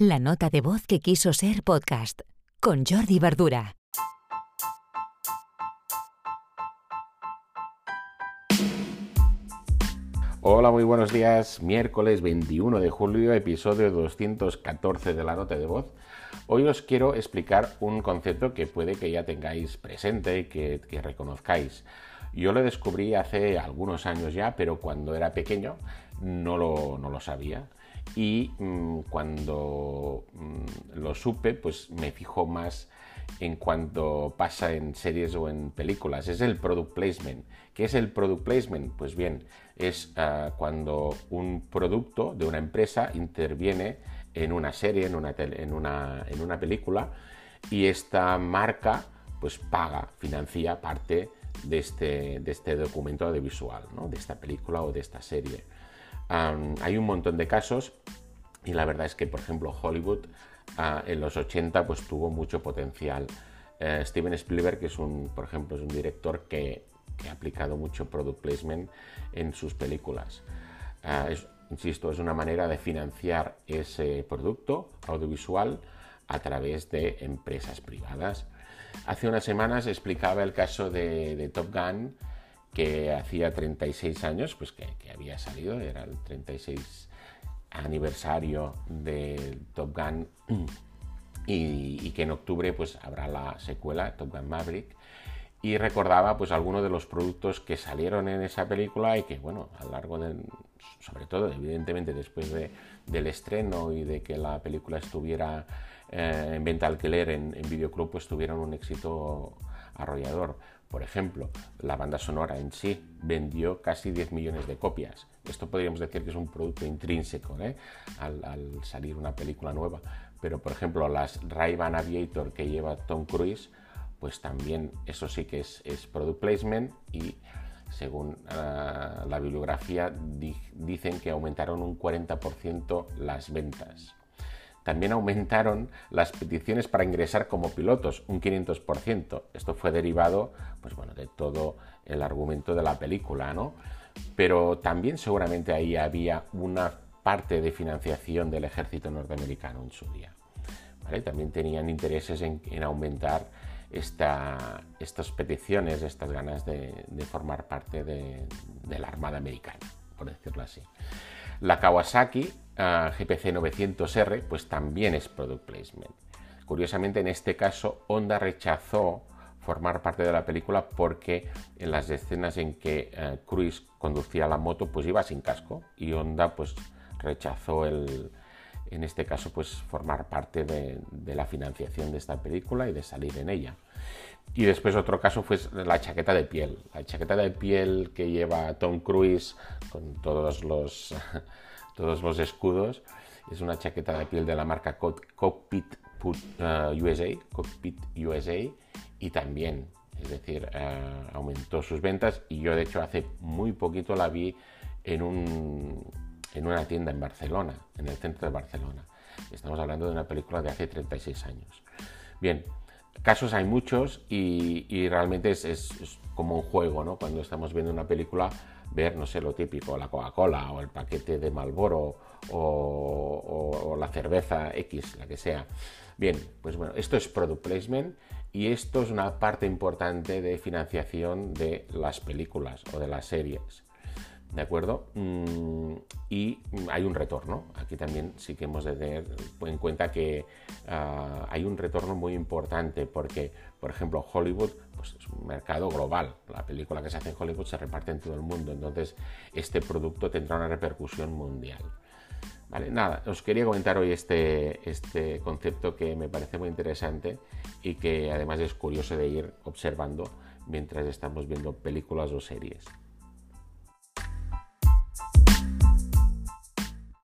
La nota de voz que quiso ser podcast con Jordi Verdura. Hola, muy buenos días. Miércoles 21 de julio, episodio 214 de la nota de voz. Hoy os quiero explicar un concepto que puede que ya tengáis presente y que, reconozcáis. Yo lo descubrí hace algunos años ya, pero cuando era pequeño no lo, no lo sabía y mm, cuando mm, lo supe, pues me fijo más en cuanto pasa en series o en películas. Es el product placement. ¿Qué es el product placement? Pues bien, es ah, cuando un producto de una empresa interviene en una serie, en una, en una, en una película, y esta marca pues paga, financia parte de este, de este documento audiovisual, ¿no? de esta película o de esta serie hay un montón de casos y la verdad es que, por ejemplo, Hollywood ah, en los 80 pues, tuvo mucho potencial. Eh, Steven Spielberg, que es un, por ejemplo, es un director que, ha aplicado mucho product placement en sus películas. Ah, insisto, es una manera de financiar ese producto audiovisual a través de empresas privadas. Hace unas semanas explicaba el caso de Top Gun que hacía 36 años, pues que, había salido, era el 36 aniversario de Top Gun. Y, que en octubre pues habrá la secuela, Top Gun Maverick, y recordaba pues algunos de los productos que salieron en esa película y que bueno, a lo largo de, sobre todo evidentemente después de, del estreno y de que la película estuviera eh, en venta alquiler en, en videoclub, pues tuvieron un éxito arrollador. Por ejemplo, la banda sonora en sí vendió casi 10 millones de copias. Esto podríamos decir que es un producto intrínseco ¿eh? al, salir una película nueva. Pero, por ejemplo, las Ray-Ban Aviator que lleva Tom Cruise, pues también eso sí que es, product placement y según ah, la bibliografía dicen que aumentaron un 40% las ventas. También aumentaron las peticiones para ingresar como pilotos, un 500%. Esto fue derivado pues bueno, de todo el argumento de la película, ¿no? Pero también seguramente ahí había una parte de financiación del ejército norteamericano en su día. También tenían intereses en, aumentar estas peticiones, estas ganas de, formar parte de la Armada Americana, por decirlo así. La Kawasaki GPC 900R pues también es product placement. Curiosamente en este caso Honda rechazó formar parte de la película porque en las escenas en que uh, Cruise conducía la moto pues iba sin casco y Honda pues rechazó el, en este caso pues formar parte de, la financiación de esta película y de salir en ella. Y después otro caso fue la chaqueta de piel, la chaqueta de piel que lleva Tom Cruise con todos los todos los escudos. Es una chaqueta de piel de la marca Cockpit USA, uh, Cockpit USA, y también, es decir, uh, aumentó sus ventas. Y yo, de hecho, hace muy poquito la vi en, un, en una tienda en Barcelona, en el centro de Barcelona. Estamos hablando de una película de hace 36 años. Bien, casos hay muchos y, realmente es, como un juego, ¿no? Cuando estamos viendo una película ver, no sé, lo típico, la Coca-Cola o el paquete de Malboro o, la cerveza X, la que sea. Bien, pues bueno, esto es product placement y esto es una parte importante de financiación de las películas o de las series. ¿De acuerdo? Mm, y hay un retorno. Aquí también sí que hemos de tener en cuenta que ah, hay un retorno muy importante porque, por ejemplo, Hollywood pues es un mercado global. La película que se hace en Hollywood se reparte en todo el mundo, entonces este producto tendrá una repercusión mundial. Vale, nada, os quería comentar hoy este, este concepto que me parece muy interesante y que además es curioso de ir observando mientras estamos viendo películas o series.